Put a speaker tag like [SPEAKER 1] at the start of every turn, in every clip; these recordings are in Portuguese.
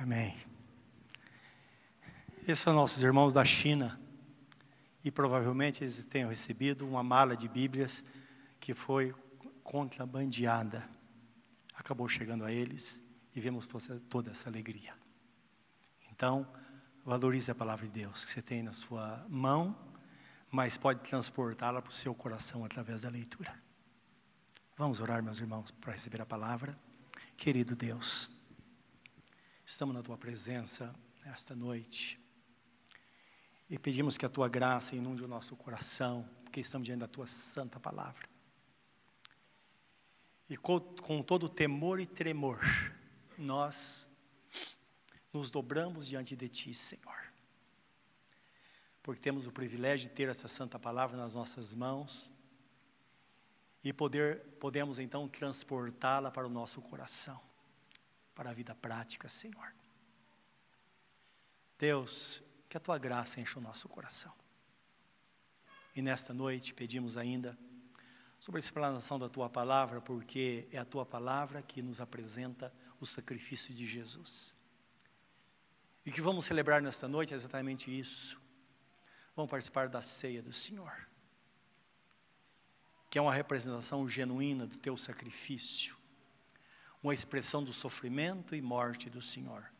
[SPEAKER 1] Amém. Esses são nossos irmãos da China. E provavelmente eles tenham recebido uma mala de Bíblias que foi contrabandeada. Acabou chegando a eles e vemos toda essa alegria. Então, valorize a palavra de Deus que você tem na sua mão, mas pode transportá-la para o seu coração através da leitura. Vamos orar, meus irmãos, para receber a palavra. Querido Deus, estamos na tua presença esta noite e pedimos que a tua graça inunde o nosso coração, porque estamos diante da tua santa palavra. E com, com todo temor e tremor, nós nos dobramos diante de Ti, Senhor. Porque temos o privilégio de ter essa santa palavra nas nossas mãos e poder, podemos então transportá-la para o nosso coração, para a vida prática, Senhor. Deus, que a Tua graça enche o nosso coração. E nesta noite pedimos ainda sobre a explanação da Tua palavra, porque é a Tua palavra que nos apresenta o sacrifício de Jesus. E o que vamos celebrar nesta noite é exatamente isso. Vamos participar da ceia do Senhor, que é uma representação genuína do teu sacrifício, uma expressão do sofrimento e morte do Senhor,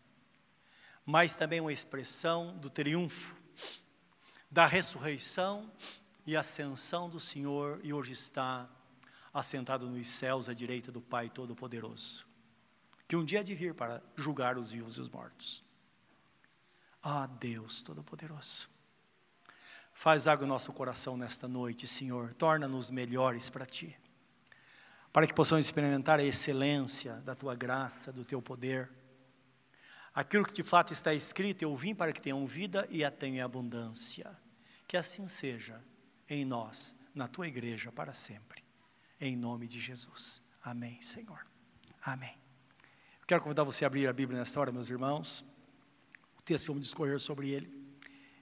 [SPEAKER 1] mas também uma expressão do triunfo, da ressurreição e ascensão do Senhor, e hoje está assentado nos céus à direita do Pai Todo-Poderoso, que um dia há de vir para julgar os vivos e os mortos. Ah, Deus Todo-Poderoso. Faz água no nosso coração nesta noite, Senhor. Torna-nos melhores para Ti. Para que possamos experimentar a excelência da Tua graça, do Teu poder. Aquilo que de fato está escrito, eu vim para que tenham vida e a tenham em abundância. Que assim seja em nós, na Tua igreja, para sempre. Em nome de Jesus. Amém, Senhor. Amém. Eu quero convidar você a abrir a Bíblia nesta hora, meus irmãos texto que vamos discorrer sobre ele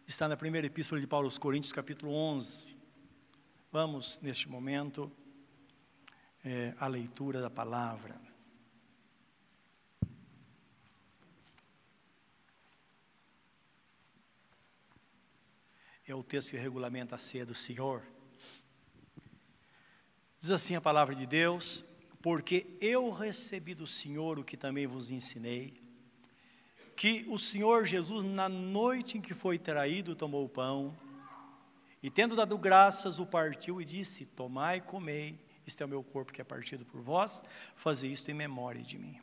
[SPEAKER 1] está na primeira epístola de Paulo aos Coríntios, capítulo 11. Vamos, neste momento, é, a leitura da palavra. É o texto que regulamenta a ceia do Senhor. Diz assim a palavra de Deus: Porque eu recebi do Senhor o que também vos ensinei que o Senhor Jesus, na noite em que foi traído, tomou o pão e, tendo dado graças, o partiu e disse: Tomai e comei, este é o meu corpo que é partido por vós, fazei isto em memória de mim.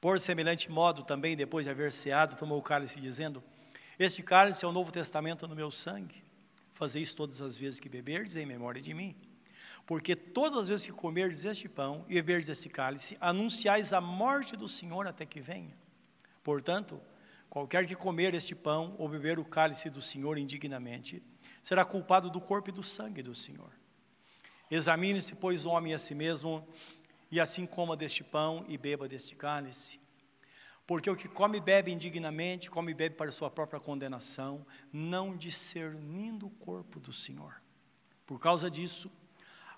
[SPEAKER 1] Por semelhante modo, também, depois de haver ceado, tomou o cálice, dizendo: Este cálice é o novo testamento no meu sangue. Fazei isso todas as vezes que beberdes em memória de mim. Porque todas as vezes que comerdes este pão e beberdes esse cálice, anunciais a morte do Senhor até que venha. Portanto, qualquer que comer este pão ou beber o cálice do Senhor indignamente, será culpado do corpo e do sangue do Senhor. Examine-se, pois, o homem a si mesmo, e assim coma deste pão e beba deste cálice. Porque o que come e bebe indignamente, come e bebe para sua própria condenação, não discernindo o corpo do Senhor. Por causa disso,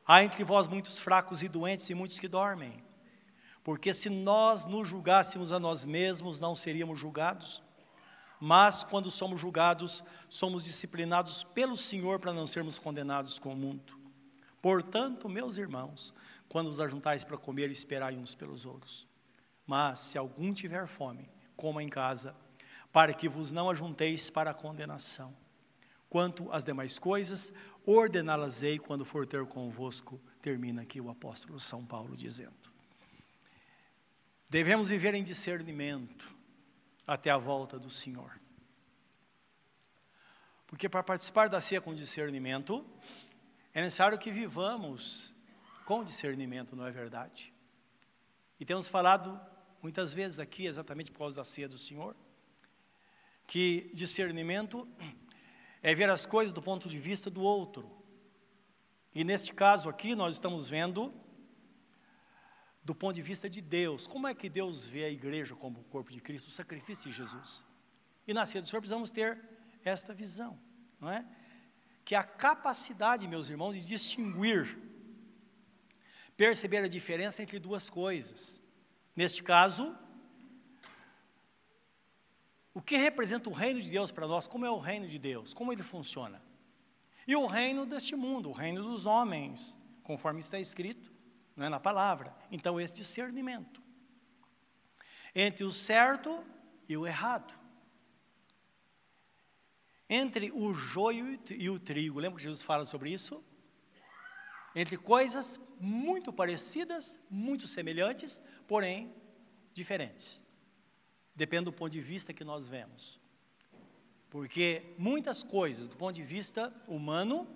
[SPEAKER 1] há entre vós muitos fracos e doentes e muitos que dormem. Porque se nós nos julgássemos a nós mesmos, não seríamos julgados. Mas quando somos julgados, somos disciplinados pelo Senhor para não sermos condenados com o mundo. Portanto, meus irmãos, quando os ajuntais para comer, esperai uns pelos outros. Mas se algum tiver fome, coma em casa, para que vos não ajunteis para a condenação. Quanto às demais coisas, ordená-las-ei quando for ter convosco, termina aqui o apóstolo São Paulo dizendo. Devemos viver em discernimento até a volta do Senhor. Porque para participar da ceia com discernimento, é necessário que vivamos com discernimento, não é verdade? E temos falado muitas vezes aqui, exatamente por causa da ceia do Senhor, que discernimento é ver as coisas do ponto de vista do outro. E neste caso aqui, nós estamos vendo do ponto de vista de Deus. Como é que Deus vê a igreja como o corpo de Cristo, o sacrifício de Jesus? E na ceia do Senhor precisamos ter esta visão, não é? Que a capacidade, meus irmãos, de distinguir, perceber a diferença entre duas coisas. Neste caso, o que representa o reino de Deus para nós, como é o reino de Deus, como ele funciona. E o reino deste mundo, o reino dos homens, conforme está escrito não é, na palavra. Então, esse discernimento entre o certo e o errado. Entre o joio e o trigo. Lembra que Jesus fala sobre isso? Entre coisas muito parecidas, muito semelhantes, porém diferentes. Depende do ponto de vista que nós vemos. Porque muitas coisas, do ponto de vista humano,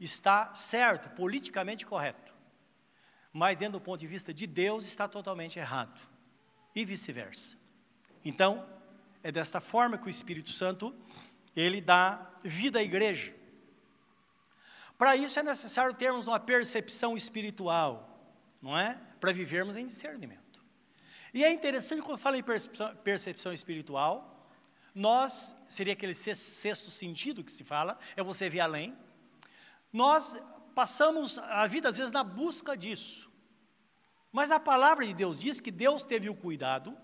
[SPEAKER 1] está certo, politicamente correto. Mas dentro do ponto de vista de Deus está totalmente errado. E vice-versa. Então, é desta forma que o Espírito Santo ele dá vida à igreja. Para isso é necessário termos uma percepção espiritual, não é? Para vivermos em discernimento. E é interessante quando eu falo em percepção, percepção espiritual, nós, seria aquele sexto sentido que se fala, é você ver além. Nós passamos a vida às vezes na busca disso. Mas a palavra de Deus diz que Deus teve o cuidado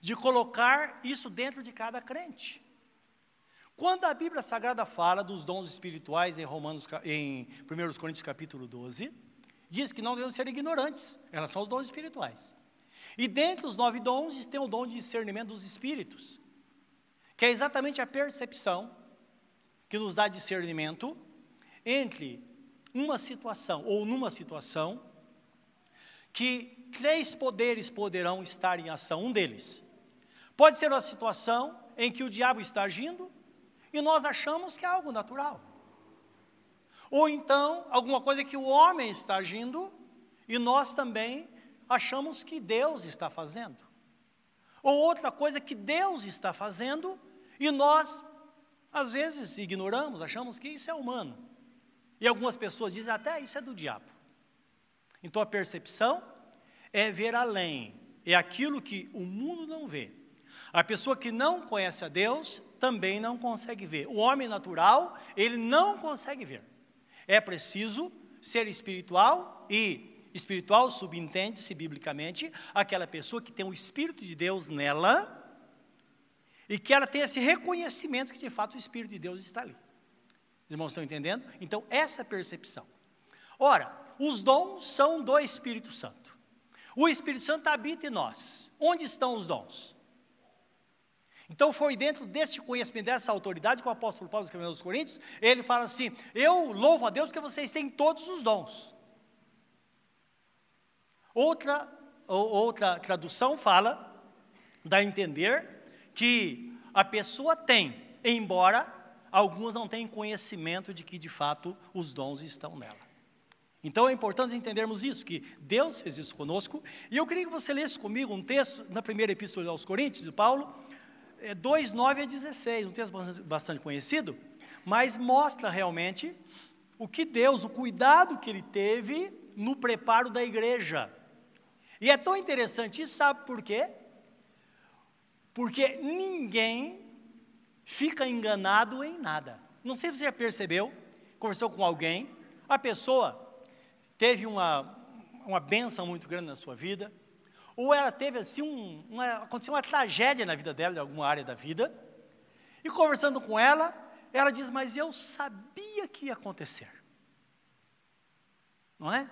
[SPEAKER 1] de colocar isso dentro de cada crente. Quando a Bíblia Sagrada fala dos dons espirituais em Romanos em 1 Coríntios capítulo 12, diz que não devemos ser ignorantes em relação aos dons espirituais. E dentre os nove dons tem o dom de discernimento dos espíritos, que é exatamente a percepção que nos dá discernimento entre uma situação ou numa situação que três poderes poderão estar em ação, um deles. Pode ser uma situação em que o diabo está agindo e nós achamos que é algo natural. Ou então, alguma coisa que o homem está agindo e nós também achamos que Deus está fazendo. Ou outra coisa que Deus está fazendo e nós, às vezes, ignoramos, achamos que isso é humano. E algumas pessoas dizem até isso é do diabo. Então a percepção é ver além, é aquilo que o mundo não vê. A pessoa que não conhece a Deus também não consegue ver. O homem natural, ele não consegue ver. É preciso ser espiritual e espiritual subentende-se biblicamente aquela pessoa que tem o espírito de Deus nela e que ela tem esse reconhecimento que de fato o espírito de Deus está ali. Os irmãos estão entendendo? Então, essa percepção. Ora, os dons são do Espírito Santo. O Espírito Santo habita em nós. Onde estão os dons? Então foi dentro deste conhecimento, dessa autoridade que o apóstolo Paulo escreveu aos Coríntios, ele fala assim: Eu louvo a Deus que vocês têm todos os dons. Outra, outra tradução fala, dá a entender que a pessoa tem, embora alguns não tenham conhecimento de que de fato os dons estão nela. Então é importante entendermos isso, que Deus fez isso conosco. E eu queria que você lesse comigo um texto na primeira epístola aos Coríntios, de Paulo, 2, 9 a 16, um texto bastante conhecido, mas mostra realmente o que Deus, o cuidado que Ele teve no preparo da igreja. E é tão interessante isso, sabe por quê? Porque ninguém fica enganado em nada. Não sei se você já percebeu, conversou com alguém, a pessoa teve uma, uma benção muito grande na sua vida, ou ela teve assim um, uma, aconteceu uma tragédia na vida dela, em alguma área da vida, e conversando com ela, ela diz: Mas eu sabia que ia acontecer. Não é?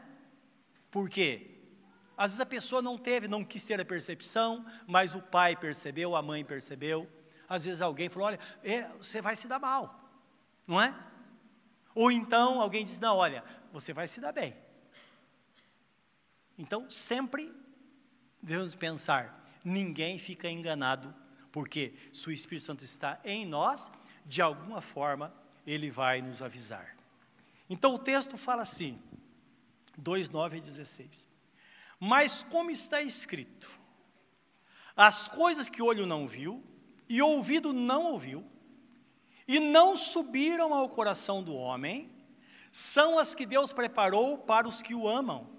[SPEAKER 1] Por quê? Às vezes a pessoa não teve, não quis ter a percepção, mas o pai percebeu, a mãe percebeu. Às vezes alguém falou: Olha, é, você vai se dar mal, não é? Ou então alguém diz: Não, olha, você vai se dar bem. Então, sempre devemos pensar: ninguém fica enganado, porque se o Espírito Santo está em nós, de alguma forma ele vai nos avisar. Então o texto fala assim, 2, 9 e 16. Mas como está escrito, as coisas que olho não viu, e ouvido não ouviu, e não subiram ao coração do homem, são as que Deus preparou para os que o amam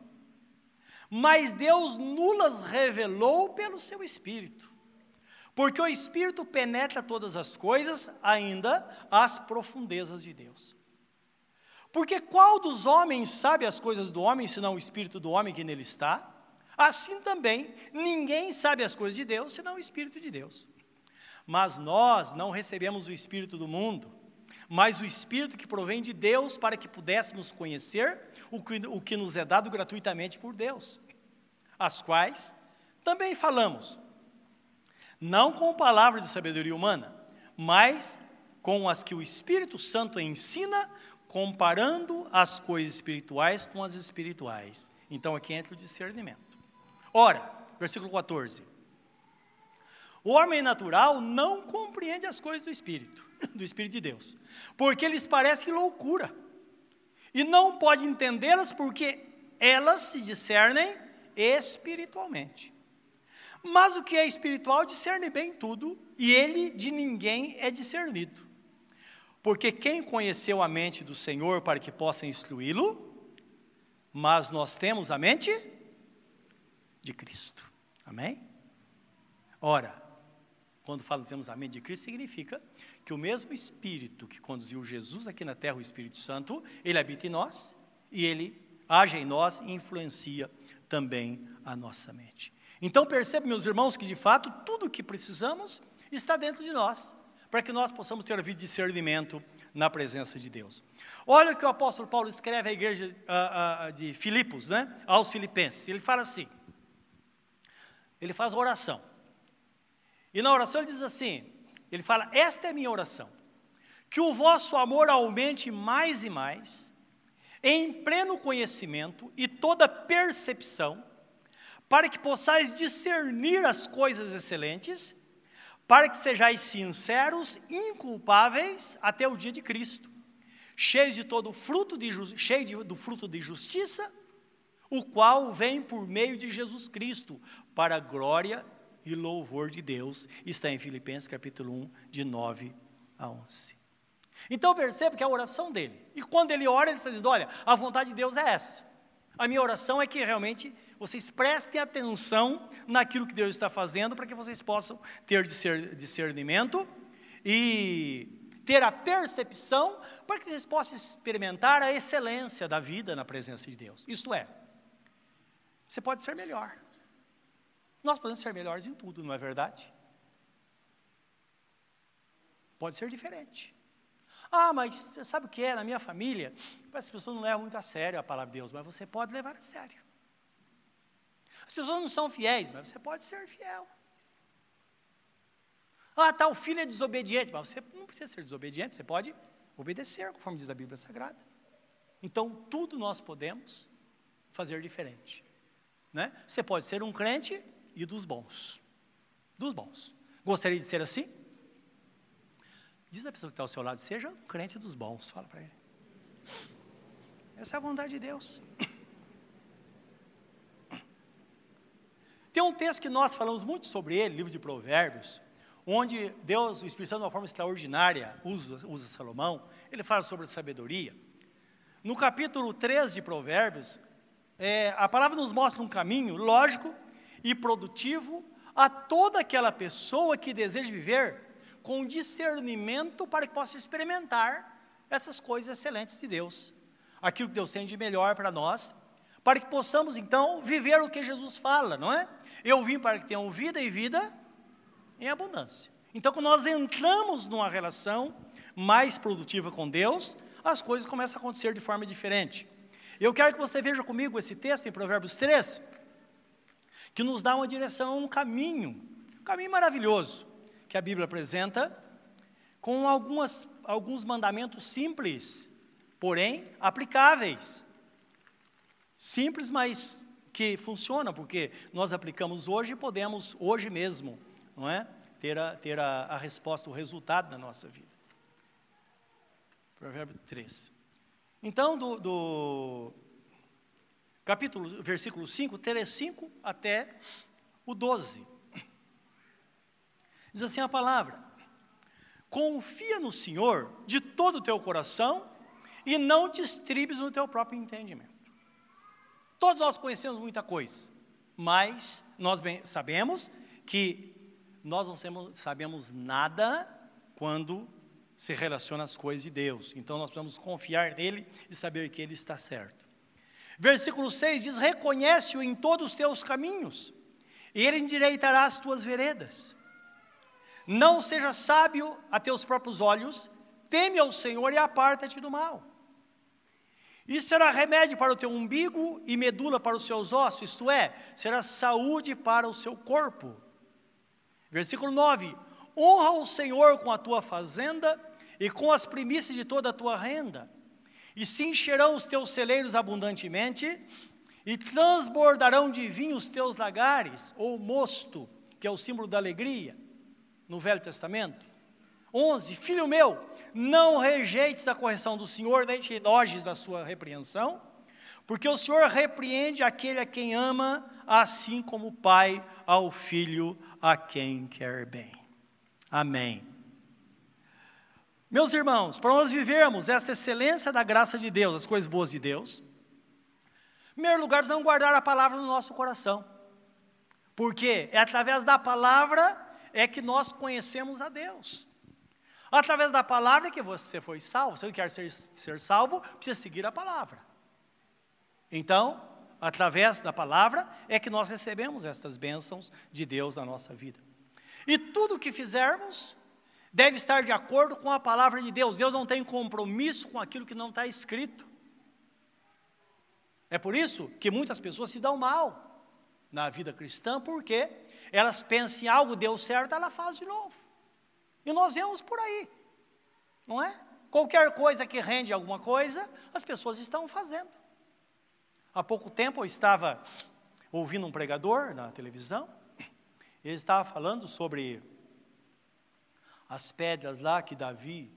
[SPEAKER 1] mas Deus nulas revelou pelo seu Espírito. Porque o Espírito penetra todas as coisas, ainda as profundezas de Deus. Porque qual dos homens sabe as coisas do homem, senão o Espírito do homem que nele está? Assim também, ninguém sabe as coisas de Deus, senão o Espírito de Deus. Mas nós não recebemos o Espírito do mundo, mas o Espírito que provém de Deus para que pudéssemos conhecer o que, o que nos é dado gratuitamente por Deus, as quais também falamos, não com palavras de sabedoria humana, mas com as que o Espírito Santo ensina, comparando as coisas espirituais com as espirituais. Então aqui entra o discernimento. Ora, versículo 14. O homem natural não compreende as coisas do Espírito, do Espírito de Deus, porque lhes parece loucura, e não pode entendê-las porque elas se discernem espiritualmente. Mas o que é espiritual discerne bem tudo, e ele de ninguém é discernido. Porque quem conheceu a mente do Senhor para que possa instruí-lo? Mas nós temos a mente de Cristo. Amém? Ora, quando falamos a mente de Cristo, significa que o mesmo Espírito que conduziu Jesus aqui na terra, o Espírito Santo, ele habita em nós e ele age em nós e influencia também a nossa mente. Então percebe, meus irmãos, que de fato tudo o que precisamos está dentro de nós, para que nós possamos ter vida de discernimento na presença de Deus. Olha o que o apóstolo Paulo escreve à igreja de Filipos, né? aos filipenses. Ele fala assim, ele faz oração. E na oração ele diz assim, ele fala, esta é minha oração, que o vosso amor aumente mais e mais, em pleno conhecimento e toda percepção, para que possais discernir as coisas excelentes, para que sejais sinceros, inculpáveis até o dia de Cristo, cheios de todo fruto de cheio de, do fruto de justiça, o qual vem por meio de Jesus Cristo, para a glória e louvor de Deus. Está em Filipenses capítulo 1, de 9 a 11. Então perceba que é a oração dele. E quando ele ora, ele está dizendo: olha, a vontade de Deus é essa. A minha oração é que realmente vocês prestem atenção naquilo que Deus está fazendo para que vocês possam ter discernimento e ter a percepção para que vocês possam experimentar a excelência da vida na presença de Deus. Isto é, você pode ser melhor. Nós podemos ser melhores em tudo, não é verdade? Pode ser diferente. Ah, mas sabe o que é? Na minha família, as pessoas não levam muito a sério a palavra de Deus, mas você pode levar a sério. As pessoas não são fiéis, mas você pode ser fiel. Ah, tal filho é desobediente, mas você não precisa ser desobediente, você pode obedecer, conforme diz a Bíblia Sagrada. Então, tudo nós podemos fazer diferente. Né? Você pode ser um crente e dos bons. Dos bons. Gostaria de ser assim? Diz a pessoa que está ao seu lado, seja um crente dos bons, fala para ele. Essa é a vontade de Deus. Tem um texto que nós falamos muito sobre ele, livro de Provérbios, onde Deus, o Espírito Santo, de uma forma extraordinária, usa, usa Salomão, ele fala sobre a sabedoria. No capítulo 3 de Provérbios, é, a palavra nos mostra um caminho lógico e produtivo a toda aquela pessoa que deseja viver com discernimento para que possa experimentar essas coisas excelentes de Deus. Aquilo que Deus tem de melhor para nós, para que possamos então viver o que Jesus fala, não é? Eu vim para que tenham vida e vida em abundância. Então, quando nós entramos numa relação mais produtiva com Deus, as coisas começam a acontecer de forma diferente. Eu quero que você veja comigo esse texto em Provérbios 3, que nos dá uma direção, um caminho, um caminho maravilhoso que a Bíblia apresenta, com algumas, alguns mandamentos simples, porém aplicáveis. Simples, mas que funciona, porque nós aplicamos hoje e podemos, hoje mesmo, não é? ter, a, ter a, a resposta, o resultado da nossa vida. Provérbio 3. Então, do, do capítulo, versículo 5, 3, 5 até o 12. Diz assim a palavra: Confia no Senhor de todo o teu coração e não te estribes no teu próprio entendimento. Todos nós conhecemos muita coisa, mas nós bem sabemos que nós não sabemos nada quando se relaciona às coisas de Deus. Então nós precisamos confiar nele e saber que ele está certo. Versículo 6 diz: Reconhece-o em todos os teus caminhos, e ele endireitará as tuas veredas. Não seja sábio a teus próprios olhos, teme ao Senhor e aparta-te do mal. Isso será remédio para o teu umbigo e medula para os seus ossos, isto é, será saúde para o seu corpo. Versículo 9: Honra o Senhor com a tua fazenda e com as primícias de toda a tua renda, e se encherão os teus celeiros abundantemente, e transbordarão de vinho os teus lagares, ou mosto, que é o símbolo da alegria, no Velho Testamento. 11: Filho meu, não rejeites a correção do Senhor, nem te enojes da sua repreensão, porque o Senhor repreende aquele a quem ama, assim como o pai ao filho a quem quer bem. Amém. Meus irmãos, para nós vivermos esta excelência da graça de Deus, as coisas boas de Deus, em primeiro lugar, precisamos guardar a palavra no nosso coração. Porque é através da palavra é que nós conhecemos a Deus. Através da palavra que você foi salvo. Se você quer ser, ser salvo, precisa seguir a palavra. Então, através da palavra é que nós recebemos estas bênçãos de Deus na nossa vida. E tudo o que fizermos deve estar de acordo com a palavra de Deus. Deus não tem compromisso com aquilo que não está escrito. É por isso que muitas pessoas se dão mal na vida cristã, porque elas pensam em algo deu certo, ela faz de novo. E nós vemos por aí, não é? Qualquer coisa que rende alguma coisa, as pessoas estão fazendo. Há pouco tempo eu estava ouvindo um pregador na televisão, ele estava falando sobre as pedras lá que Davi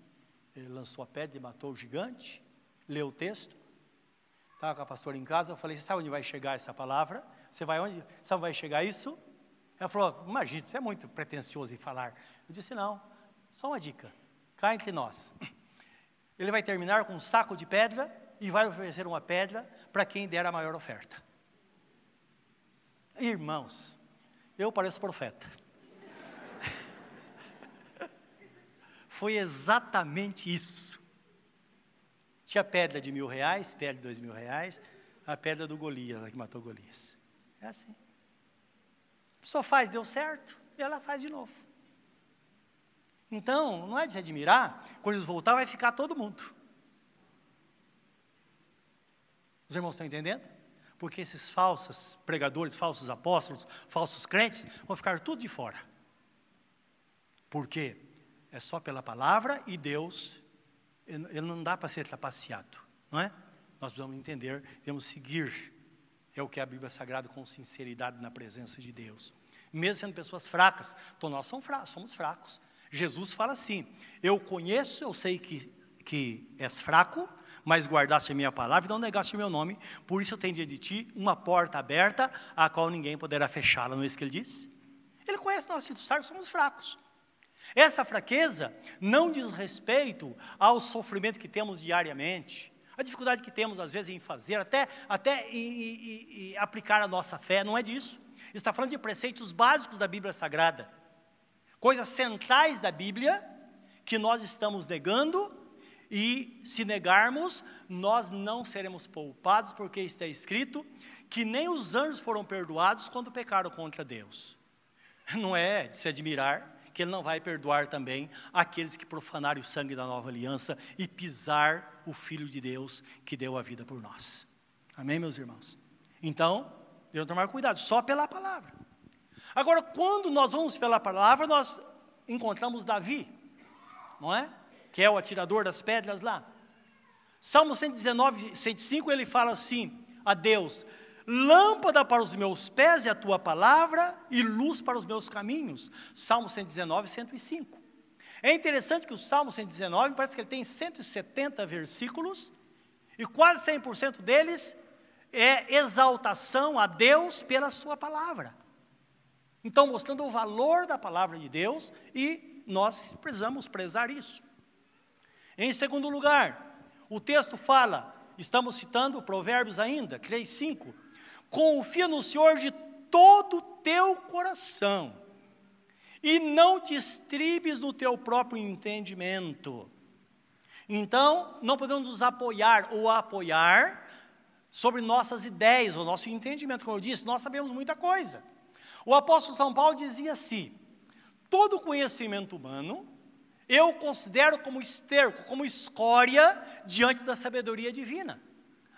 [SPEAKER 1] lançou a pedra e matou o gigante, leu o texto, estava com a pastora em casa, eu falei, você sabe onde vai chegar essa palavra? Você vai onde? Sabe onde vai chegar isso? Ela falou, imagina, você é muito pretencioso em falar. Eu disse, não, só uma dica, cá entre nós. Ele vai terminar com um saco de pedra e vai oferecer uma pedra para quem der a maior oferta. Irmãos, eu pareço profeta. Foi exatamente isso. Tinha pedra de mil reais, pedra de dois mil reais, a pedra do Golias, que matou Golias. É assim. Pessoa faz, deu certo, e ela faz de novo. Então, não é de se admirar, quando eles voltar, vai ficar todo mundo. Os irmãos estão entendendo? Porque esses falsos pregadores, falsos apóstolos, falsos crentes, vão ficar tudo de fora. Por quê? É só pela palavra e Deus, ele não dá para ser trapaceado, não é? Nós precisamos entender, temos seguir, é o que a Bíblia Sagrada com sinceridade na presença de Deus. Mesmo sendo pessoas fracas, então nós somos fracos, somos fracos. Jesus fala assim: Eu conheço, eu sei que, que és fraco, mas guardaste a minha palavra e não negaste meu nome, por isso eu tenho de ti uma porta aberta, a qual ninguém poderá fechá-la, não é isso que ele diz? Ele conhece nós, que somos fracos. Essa fraqueza não diz respeito ao sofrimento que temos diariamente, a dificuldade que temos às vezes em fazer, até, até aplicar a nossa fé, não é disso. Está falando de preceitos básicos da Bíblia Sagrada coisas centrais da Bíblia que nós estamos negando e se negarmos, nós não seremos poupados, porque está escrito que nem os anjos foram perdoados quando pecaram contra Deus. Não é de se admirar que Ele não vai perdoar também aqueles que profanarem o sangue da nova aliança e pisar o Filho de Deus que deu a vida por nós. Amém, meus irmãos? Então, devemos tomar cuidado, só pela palavra. Agora, quando nós vamos pela palavra, nós encontramos Davi, não é? Que é o atirador das pedras lá. Salmo 119, 105, ele fala assim a Deus: Lâmpada para os meus pés é a tua palavra e luz para os meus caminhos. Salmo 119, 105. É interessante que o Salmo 119, parece que ele tem 170 versículos, e quase 100% deles é exaltação a Deus pela sua palavra. Então, mostrando o valor da palavra de Deus e nós precisamos prezar isso. Em segundo lugar, o texto fala, estamos citando Provérbios ainda, 3, 5. Confia no Senhor de todo o teu coração e não te estribes no teu próprio entendimento. Então, não podemos nos apoiar ou apoiar sobre nossas ideias, ou nosso entendimento. Como eu disse, nós sabemos muita coisa. O apóstolo São Paulo dizia assim: todo conhecimento humano eu considero como esterco, como escória diante da sabedoria divina.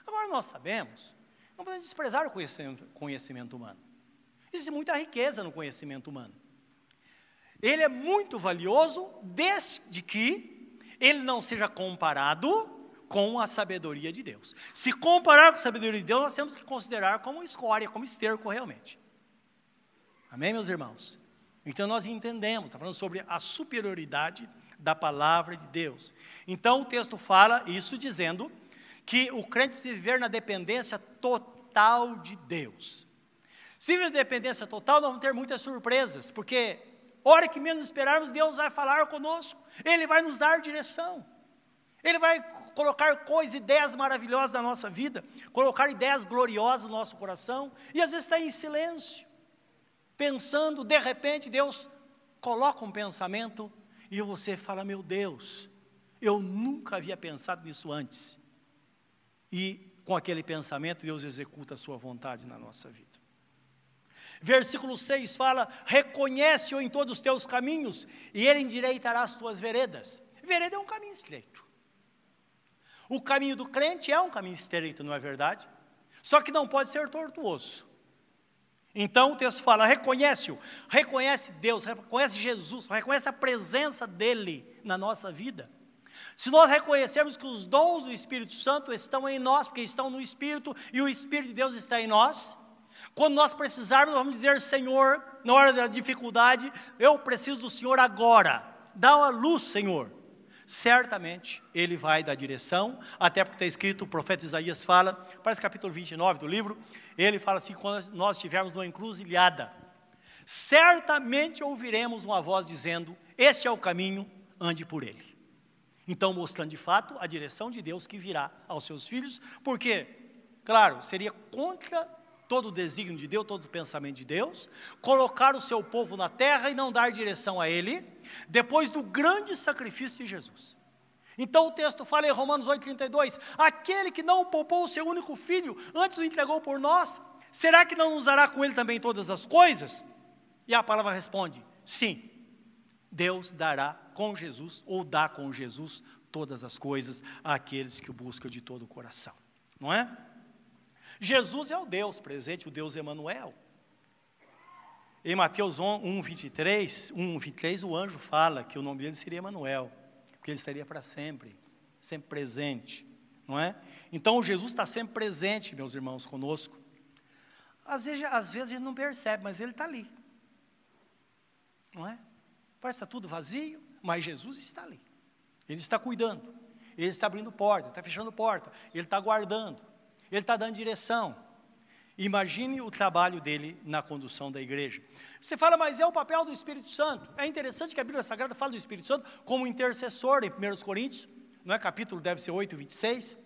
[SPEAKER 1] Agora nós sabemos, não podemos desprezar o conhecimento, conhecimento humano. Existe muita riqueza no conhecimento humano. Ele é muito valioso desde que ele não seja comparado com a sabedoria de Deus. Se comparar com a sabedoria de Deus, nós temos que considerar como escória, como esterco realmente. Amém, meus irmãos? Então nós entendemos, está falando sobre a superioridade da palavra de Deus. Então o texto fala isso dizendo que o crente precisa viver na dependência total de Deus. Se viver na dependência total, nós vamos ter muitas surpresas, porque hora que menos esperarmos, Deus vai falar conosco, Ele vai nos dar direção. Ele vai colocar coisas, ideias maravilhosas na nossa vida, colocar ideias gloriosas no nosso coração, e às vezes está em silêncio, pensando, de repente Deus coloca um pensamento e você fala: Meu Deus, eu nunca havia pensado nisso antes. E com aquele pensamento, Deus executa a sua vontade na nossa vida. Versículo 6 fala: Reconhece-o em todos os teus caminhos, e ele endireitará as tuas veredas. Vereda é um caminho estreito. O caminho do crente é um caminho estreito, não é verdade? Só que não pode ser tortuoso. Então o texto fala: reconhece-o, reconhece Deus, reconhece Jesus, reconhece a presença dEle na nossa vida. Se nós reconhecermos que os dons do Espírito Santo estão em nós, porque estão no Espírito e o Espírito de Deus está em nós, quando nós precisarmos, vamos dizer: Senhor, na hora da dificuldade, eu preciso do Senhor agora, dá uma luz, Senhor certamente ele vai dar direção, até porque está escrito, o profeta Isaías fala, parece capítulo 29 do livro, ele fala assim: quando nós estivermos numa encruzilhada, certamente ouviremos uma voz dizendo: Este é o caminho, ande por ele. Então, mostrando de fato a direção de Deus que virá aos seus filhos, porque, claro, seria contra todo o desígnio de Deus, todo o pensamento de Deus, colocar o seu povo na terra e não dar direção a ele, depois do grande sacrifício de Jesus. Então o texto fala em Romanos 8,32: aquele que não poupou o seu único filho, antes o entregou por nós, será que não nos dará com ele também todas as coisas? E a palavra responde: sim, Deus dará com Jesus, ou dá com Jesus, todas as coisas àqueles que o buscam de todo o coração, não é? Jesus é o Deus presente, o Deus Emanuel. Em Mateus 1, 23, 1, 23, o anjo fala que o nome dele seria Emanuel, porque ele estaria para sempre, sempre presente, não é? Então Jesus está sempre presente, meus irmãos, conosco. Às vezes, às vezes a gente não percebe, mas ele está ali, não é? Parece que está tudo vazio, mas Jesus está ali. Ele está cuidando, ele está abrindo porta, está fechando porta, ele está guardando ele está dando direção. Imagine o trabalho dele na condução da igreja. Você fala, mas é o papel do Espírito Santo. É interessante que a Bíblia Sagrada fala do Espírito Santo como intercessor em 1 Coríntios, não é? Capítulo deve ser 8, 26,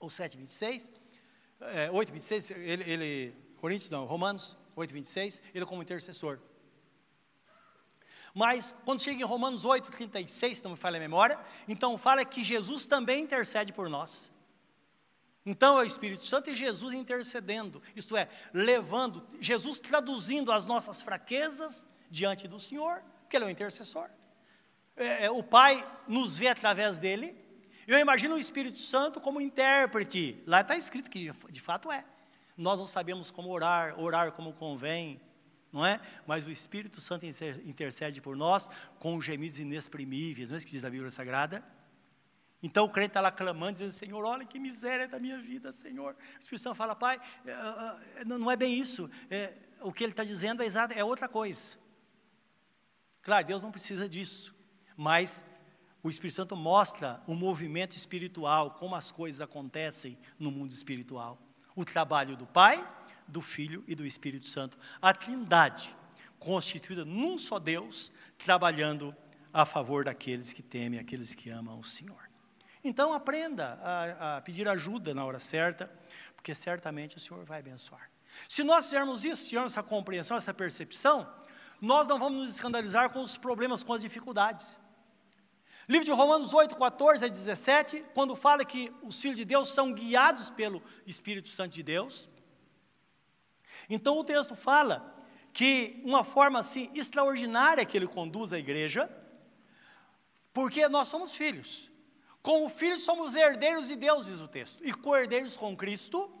[SPEAKER 1] ou 7, 26. É, 8, 26, ele, ele, Coríntios não, Romanos 8, 26, ele como intercessor. Mas quando chega em Romanos 8, 36, se não me falha a memória, então fala que Jesus também intercede por nós. Então é o Espírito Santo e Jesus intercedendo, isto é, levando, Jesus traduzindo as nossas fraquezas diante do Senhor, que Ele é o intercessor. É, é, o Pai nos vê através dele. Eu imagino o Espírito Santo como intérprete. Lá está escrito que de fato é. Nós não sabemos como orar, orar como convém, não é? Mas o Espírito Santo intercede por nós com gemidos inexprimíveis, não é isso que diz a Bíblia Sagrada? Então o crente está lá clamando, dizendo, Senhor, olha que miséria da minha vida, Senhor. O Espírito Santo fala, Pai, é, é, não é bem isso. É, o que ele está dizendo é, é outra coisa. Claro, Deus não precisa disso. Mas o Espírito Santo mostra o movimento espiritual, como as coisas acontecem no mundo espiritual. O trabalho do Pai, do Filho e do Espírito Santo. A trindade, constituída num só Deus, trabalhando a favor daqueles que temem, aqueles que amam o Senhor. Então aprenda a, a pedir ajuda na hora certa, porque certamente o Senhor vai abençoar. Se nós fizermos isso, tivermos essa compreensão, essa percepção, nós não vamos nos escandalizar com os problemas, com as dificuldades. Livro de Romanos 8, 14 a 17, quando fala que os filhos de Deus são guiados pelo Espírito Santo de Deus. Então o texto fala que uma forma assim extraordinária que ele conduz a igreja, porque nós somos filhos. Como filhos somos herdeiros de Deus, diz o texto, e co-herdeiros com Cristo,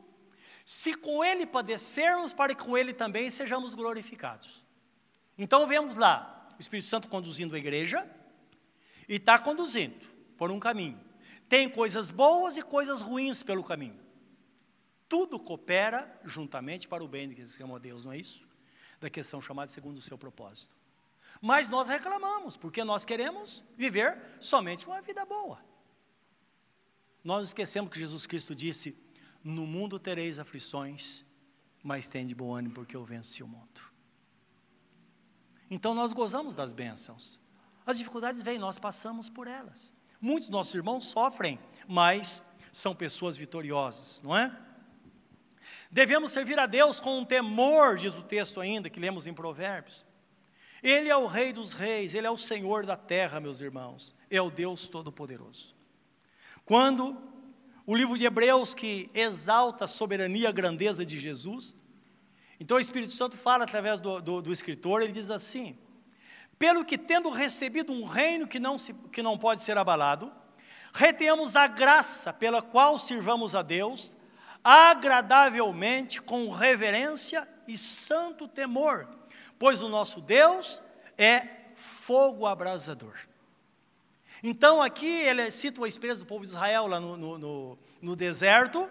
[SPEAKER 1] se com ele padecermos, para que com ele também sejamos glorificados. Então vemos lá, o Espírito Santo conduzindo a igreja, e está conduzindo por um caminho. Tem coisas boas e coisas ruins pelo caminho. Tudo coopera juntamente para o bem de quem se ama a Deus, não é isso? Da questão chamada segundo o seu propósito. Mas nós reclamamos, porque nós queremos viver somente uma vida boa. Nós esquecemos que Jesus Cristo disse: No mundo tereis aflições, mas tem de bom ânimo, porque eu venci o mundo. Então nós gozamos das bênçãos. As dificuldades vêm, nós passamos por elas. Muitos dos nossos irmãos sofrem, mas são pessoas vitoriosas, não é? Devemos servir a Deus com um temor, diz o texto ainda, que lemos em Provérbios. Ele é o Rei dos Reis, Ele é o Senhor da terra, meus irmãos, é o Deus Todo-Poderoso. Quando o livro de Hebreus, que exalta a soberania e a grandeza de Jesus, então o Espírito Santo fala através do, do, do escritor, ele diz assim: Pelo que tendo recebido um reino que não, se, que não pode ser abalado, retenhamos a graça pela qual sirvamos a Deus, agradavelmente, com reverência e santo temor, pois o nosso Deus é fogo abrasador. Então aqui ele cita a experiência do povo de Israel lá no, no, no, no deserto,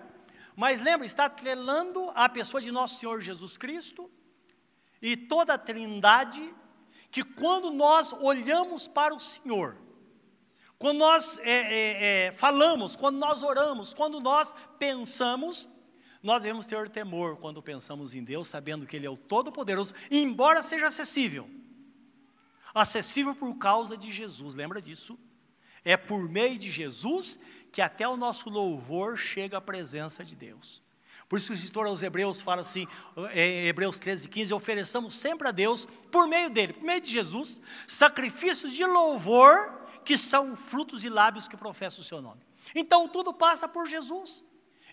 [SPEAKER 1] mas lembra, está atrelando a pessoa de nosso Senhor Jesus Cristo e toda a trindade, que quando nós olhamos para o Senhor, quando nós é, é, é, falamos, quando nós oramos, quando nós pensamos, nós devemos ter temor quando pensamos em Deus, sabendo que Ele é o Todo-Poderoso, embora seja acessível. Acessível por causa de Jesus, lembra disso? É por meio de Jesus que até o nosso louvor chega à presença de Deus. Por isso que o escritor aos Hebreus fala assim, em Hebreus 13, 15, ofereçamos sempre a Deus, por meio dele, por meio de Jesus, sacrifícios de louvor, que são frutos e lábios que professam o seu nome. Então tudo passa por Jesus.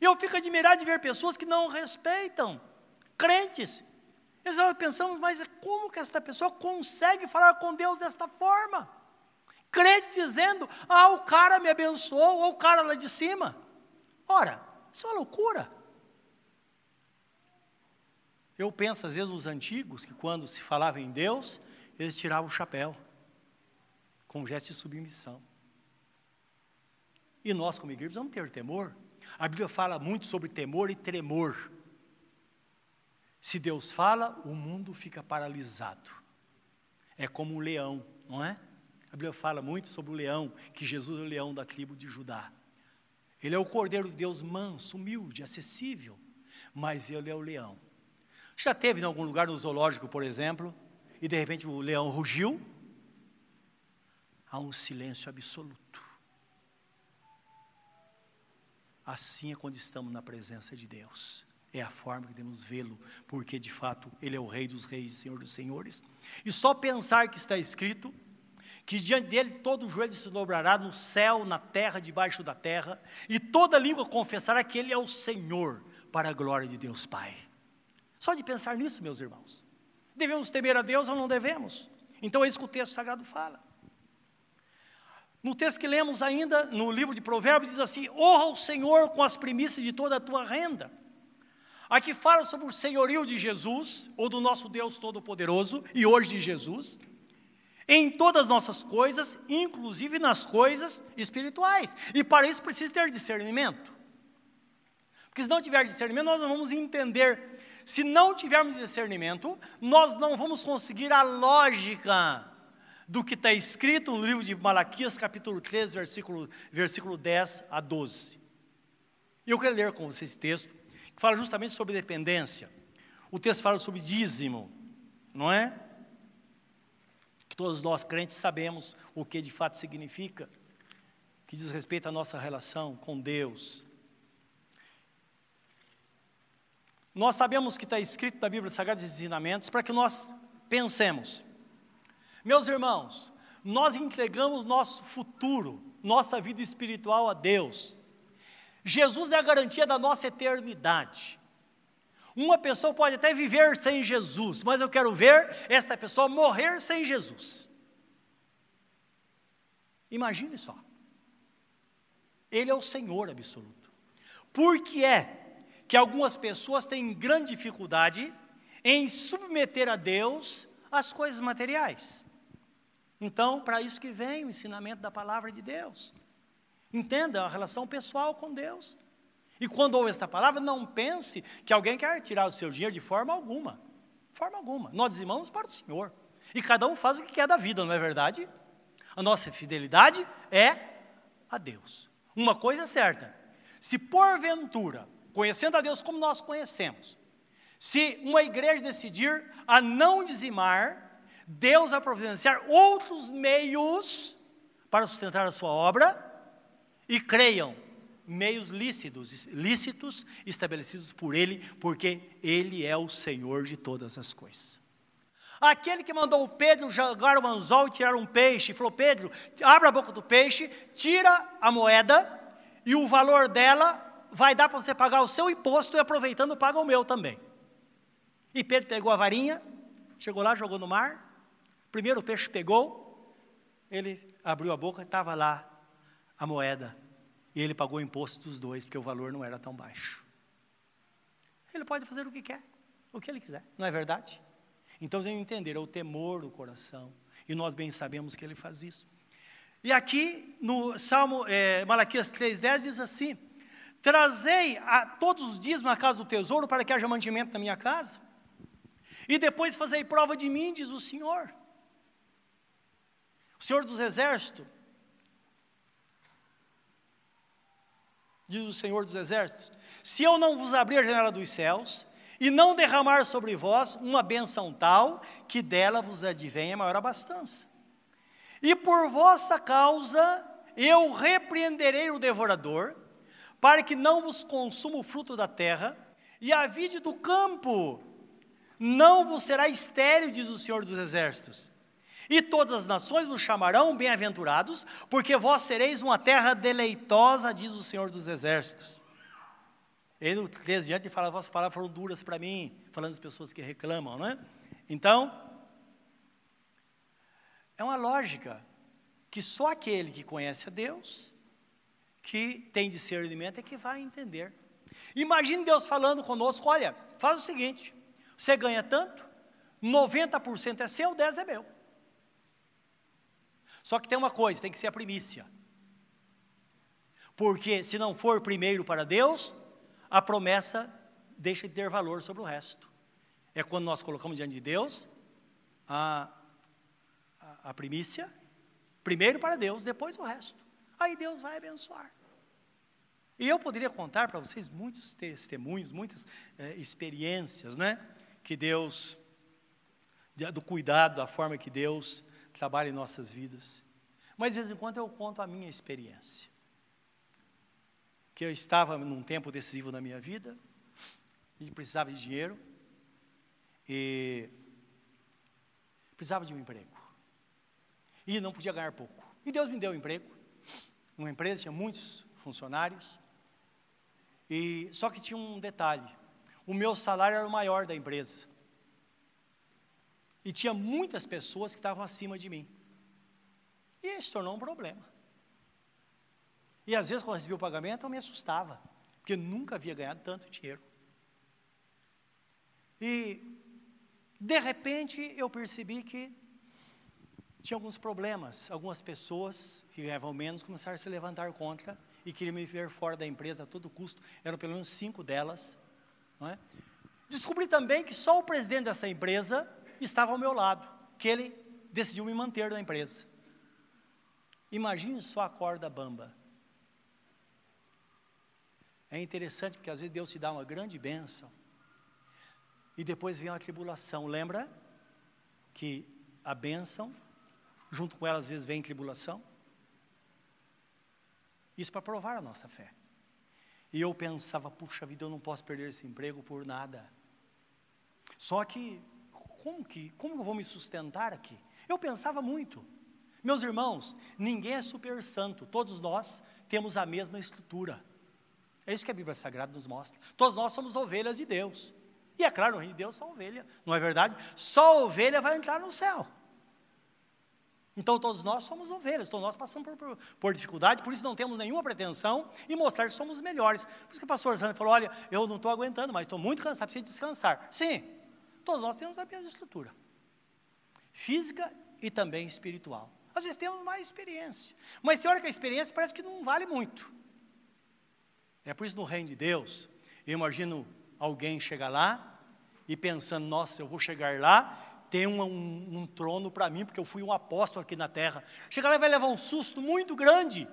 [SPEAKER 1] Eu fico admirado de ver pessoas que não respeitam, crentes. Eles pensamos, mas como que esta pessoa consegue falar com Deus desta forma? Crentes dizendo, ah, o cara me abençoou, ou o cara lá de cima. Ora, isso é uma loucura. Eu penso, às vezes, nos antigos, que quando se falava em Deus, eles tiravam o chapéu, com um gesto de submissão. E nós, como igreja, vamos ter temor. A Bíblia fala muito sobre temor e tremor. Se Deus fala, o mundo fica paralisado. É como um leão, não é? A Bíblia fala muito sobre o leão, que Jesus é o leão da tribo de Judá. Ele é o cordeiro de Deus manso, humilde, acessível, mas ele é o leão. Já teve em algum lugar no zoológico, por exemplo, e de repente o leão rugiu? Há um silêncio absoluto. Assim é quando estamos na presença de Deus. É a forma que devemos vê-lo, porque de fato Ele é o Rei dos Reis e Senhor dos Senhores. E só pensar que está escrito que diante dele todo joelho se dobrará no céu, na terra, debaixo da terra, e toda língua confessará que ele é o Senhor, para a glória de Deus Pai. Só de pensar nisso, meus irmãos. Devemos temer a Deus ou não devemos? Então é isso que o texto sagrado fala. No texto que lemos ainda, no livro de Provérbios, diz assim: honra o Senhor com as primícias de toda a tua renda. Aqui fala sobre o senhorio de Jesus, ou do nosso Deus Todo-Poderoso, e hoje de Jesus em todas as nossas coisas, inclusive nas coisas espirituais. E para isso precisa ter discernimento. Porque se não tiver discernimento, nós não vamos entender. Se não tivermos discernimento, nós não vamos conseguir a lógica do que está escrito no livro de Malaquias, capítulo 13, versículo, versículo 10 a 12. E eu quero ler com vocês esse texto, que fala justamente sobre dependência. O texto fala sobre dízimo, não é? Todos nós crentes sabemos o que de fato significa, que diz respeito à nossa relação com Deus. Nós sabemos que está escrito na Bíblia Sagrada esses ensinamentos para que nós pensemos. Meus irmãos, nós entregamos nosso futuro, nossa vida espiritual a Deus. Jesus é a garantia da nossa eternidade. Uma pessoa pode até viver sem Jesus, mas eu quero ver esta pessoa morrer sem Jesus. Imagine só. Ele é o Senhor absoluto. Por que é que algumas pessoas têm grande dificuldade em submeter a Deus as coisas materiais? Então, para isso que vem o ensinamento da palavra de Deus. Entenda a relação pessoal com Deus. E quando ouve esta palavra, não pense que alguém quer tirar o seu dinheiro de forma alguma. Forma alguma. Nós dizimamos para o Senhor. E cada um faz o que quer da vida, não é verdade? A nossa fidelidade é a Deus. Uma coisa é certa: se porventura, conhecendo a Deus como nós conhecemos, se uma igreja decidir a não dizimar, Deus vai providenciar outros meios para sustentar a sua obra, e creiam, meios lícitos, lícitos estabelecidos por Ele, porque Ele é o Senhor de todas as coisas. Aquele que mandou o Pedro jogar o anzol e tirar um peixe, falou: Pedro, abre a boca do peixe, tira a moeda, e o valor dela vai dar para você pagar o seu imposto e aproveitando paga o meu também. E Pedro pegou a varinha, chegou lá, jogou no mar. Primeiro o peixe pegou, ele abriu a boca, estava lá a moeda. E ele pagou o imposto dos dois, porque o valor não era tão baixo. Ele pode fazer o que quer, o que ele quiser, não é verdade? Então, vocês entender, é o temor do coração. E nós bem sabemos que ele faz isso. E aqui, no Salmo, é, Malaquias 3,10 diz assim: Trazei a todos os dias na casa do tesouro para que haja mantimento na minha casa. E depois fazei prova de mim, diz o Senhor. O Senhor dos Exércitos, diz o Senhor dos Exércitos: se eu não vos abrir a janela dos céus, e não derramar sobre vós uma benção tal, que dela vos advenha maior abastança. E por vossa causa eu repreenderei o devorador, para que não vos consuma o fruto da terra, e a vide do campo não vos será estéril, diz o Senhor dos Exércitos. E todas as nações vos chamarão bem-aventurados, porque vós sereis uma terra deleitosa, diz o Senhor dos Exércitos. Ele, no 13 diante, fala: Vossas palavras foram duras para mim, falando das pessoas que reclamam, não é? Então, é uma lógica que só aquele que conhece a Deus, que tem discernimento, é que vai entender. Imagine Deus falando conosco: olha, faz o seguinte, você ganha tanto, 90% é seu, 10% é meu. Só que tem uma coisa, tem que ser a primícia. Porque se não for primeiro para Deus, a promessa deixa de ter valor sobre o resto. É quando nós colocamos diante de Deus a, a, primícia, primeiro para Deus, depois o resto. Aí Deus vai abençoar. E eu poderia contar para vocês muitos testemunhos, muitas é, experiências, né? Que Deus, do cuidado, da forma que Deus trabalha em nossas vidas. Mas de vez em quando eu conto a minha experiência. Que eu estava num tempo decisivo na minha vida, e precisava de dinheiro, e precisava de um emprego. E não podia ganhar pouco. E Deus me deu um emprego. Uma empresa tinha muitos funcionários. E só que tinha um detalhe. O meu salário era o maior da empresa. E tinha muitas pessoas que estavam acima de mim. E isso tornou um problema. E às vezes, quando eu recebia o pagamento, eu me assustava, porque nunca havia ganhado tanto dinheiro. E, de repente, eu percebi que tinha alguns problemas. Algumas pessoas que ganhavam menos começaram a se levantar contra e queriam me ver fora da empresa a todo custo. Eram pelo menos cinco delas. É? Descobri também que só o presidente dessa empresa estava ao meu lado, que ele decidiu me manter na empresa. Imagine só a corda bamba. É interessante porque às vezes Deus te dá uma grande bênção e depois vem uma tribulação. Lembra que a bênção, junto com ela às vezes vem tribulação? Isso para provar a nossa fé. E eu pensava, puxa vida, eu não posso perder esse emprego por nada. Só que como que, como eu vou me sustentar aqui? Eu pensava muito. Meus irmãos, ninguém é super santo, todos nós temos a mesma estrutura. É isso que a Bíblia Sagrada nos mostra. Todos nós somos ovelhas de Deus. E é claro, no reino de Deus só ovelha, não é verdade? Só ovelha vai entrar no céu. Então todos nós somos ovelhas, todos nós passamos por, por, por, dificuldade, por isso não temos nenhuma pretensão em mostrar que somos melhores. Por isso que o pastor Sandro falou: olha, eu não estou aguentando, mas estou muito cansado, preciso descansar. Sim, todos nós temos a mesma estrutura. Física e também espiritual. Às vezes temos mais experiência. Mas tem hora que a experiência parece que não vale muito. É por isso no reino de Deus, eu imagino alguém chegar lá e pensando, nossa, eu vou chegar lá, tem um, um, um trono para mim, porque eu fui um apóstolo aqui na terra. Chegar lá e vai levar um susto muito grande.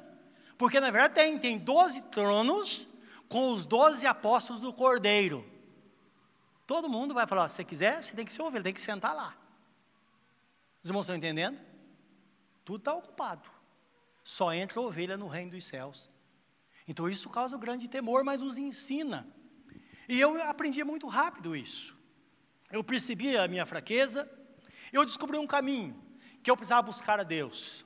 [SPEAKER 1] Porque na verdade tem, tem 12 tronos com os 12 apóstolos do Cordeiro. Todo mundo vai falar, se você quiser, você tem que ser ovelha, tem que sentar lá. Os irmãos estão entendendo? Tudo está ocupado. Só entra ovelha no reino dos céus. Então isso causa um grande temor, mas os ensina. E eu aprendi muito rápido isso. Eu percebi a minha fraqueza, eu descobri um caminho, que eu precisava buscar a Deus.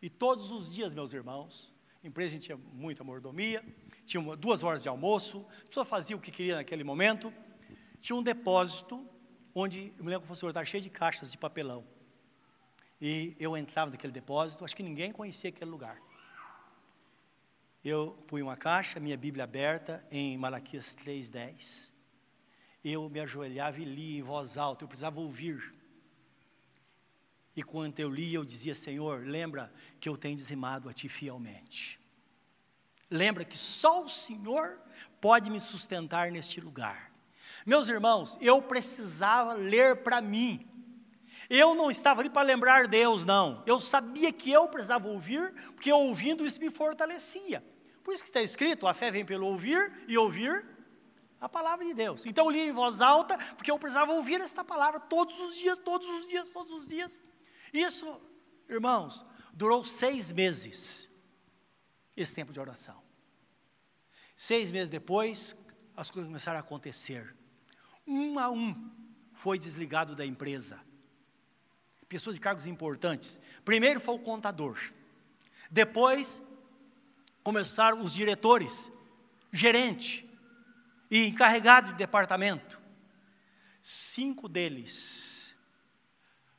[SPEAKER 1] E todos os dias, meus irmãos, empresa a gente tinha muita mordomia, tinha duas horas de almoço, a pessoa fazia o que queria naquele momento, tinha um depósito, onde, eu me lembro que o professor estava cheio de caixas de papelão. E eu entrava naquele depósito, acho que ninguém conhecia aquele lugar. Eu pus uma caixa, minha Bíblia aberta, em Malaquias 3,10. Eu me ajoelhava e lia em voz alta, eu precisava ouvir. E quando eu lia, eu dizia: Senhor, lembra que eu tenho dizimado a Ti fielmente. Lembra que só o Senhor pode me sustentar neste lugar. Meus irmãos, eu precisava ler para mim eu não estava ali para lembrar Deus, não. Eu sabia que eu precisava ouvir, porque ouvindo isso me fortalecia. Por isso que está escrito: a fé vem pelo ouvir e ouvir a palavra de Deus. Então eu li em voz alta, porque eu precisava ouvir esta palavra todos os dias, todos os dias, todos os dias. Isso, irmãos, durou seis meses, esse tempo de oração. Seis meses depois, as coisas começaram a acontecer. Um a um foi desligado da empresa pessoas de cargos importantes. Primeiro foi o contador. Depois começaram os diretores, gerente e encarregado de departamento. Cinco deles